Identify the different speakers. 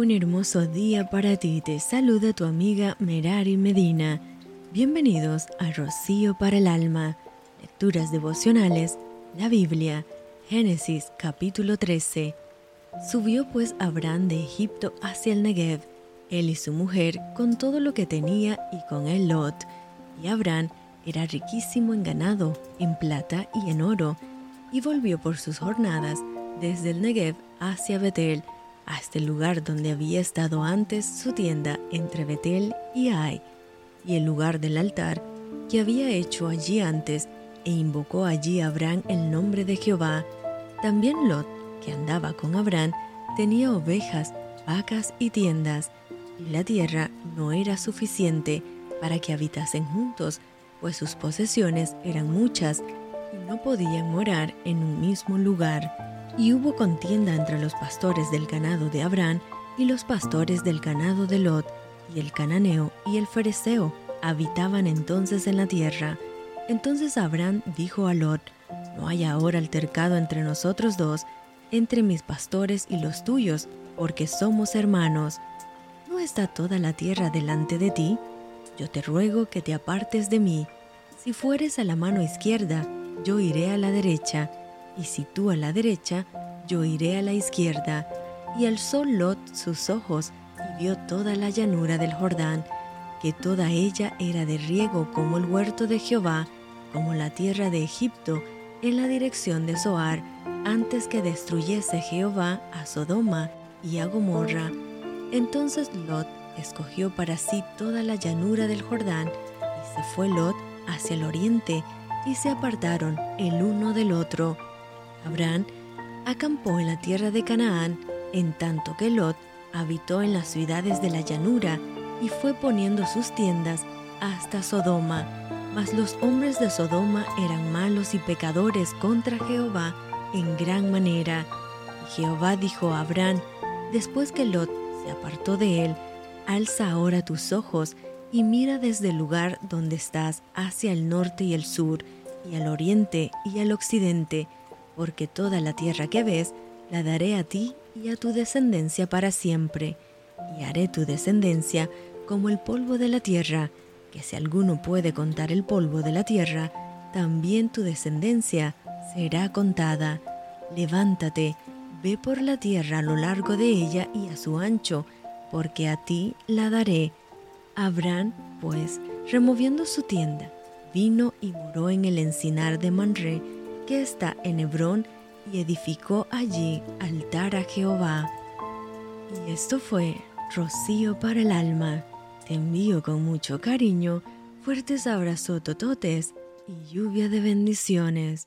Speaker 1: Un hermoso día para ti. Te saluda tu amiga Merari Medina. Bienvenidos a Rocío para el Alma. Lecturas devocionales. La Biblia. Génesis capítulo 13. Subió pues Abraham de Egipto hacia el Negev, él y su mujer, con todo lo que tenía y con él Lot. Y Abraham era riquísimo en ganado, en plata y en oro, y volvió por sus jornadas desde el Negev hacia Betel, hasta el lugar donde había estado antes su tienda entre Betel y Ai, y el lugar del altar que había hecho allí antes, e invocó allí a Abraham el nombre de Jehová. También Lot, que andaba con Abraham, tenía ovejas, vacas y tiendas, y la tierra no era suficiente para que habitasen juntos, pues sus posesiones eran muchas y no podían morar en un mismo lugar. Y hubo contienda entre los pastores del ganado de Abraham y los pastores del ganado de Lot, y el cananeo y el fereceo habitaban entonces en la tierra. Entonces Abraham dijo a Lot, No hay ahora altercado entre nosotros dos, entre mis pastores y los tuyos, porque somos hermanos. ¿No está toda la tierra delante de ti? Yo te ruego que te apartes de mí. Si fueres a la mano izquierda, yo iré a la derecha y si tú a la derecha, yo iré a la izquierda. Y alzó Lot sus ojos y vio toda la llanura del Jordán, que toda ella era de riego como el huerto de Jehová, como la tierra de Egipto, en la dirección de Zoar, antes que destruyese Jehová a Sodoma y a Gomorra. Entonces Lot escogió para sí toda la llanura del Jordán, y se fue Lot hacia el oriente, y se apartaron el uno del otro. Abraham acampó en la tierra de Canaán, en tanto que Lot habitó en las ciudades de la llanura y fue poniendo sus tiendas hasta Sodoma. Mas los hombres de Sodoma eran malos y pecadores contra Jehová en gran manera. Y Jehová dijo a Abraham, después que Lot se apartó de él, alza ahora tus ojos y mira desde el lugar donde estás hacia el norte y el sur, y al oriente y al occidente, porque toda la tierra que ves la daré a ti y a tu descendencia para siempre, y haré tu descendencia como el polvo de la tierra, que si alguno puede contar el polvo de la tierra, también tu descendencia será contada. Levántate, ve por la tierra a lo largo de ella y a su ancho, porque a ti la daré. Abraham, pues, removiendo su tienda, vino y moró en el encinar de Manré, en Hebrón y edificó allí altar a Jehová. Y esto fue rocío para el alma. Te envío con mucho cariño, fuertes abrazos tototes y lluvia de bendiciones.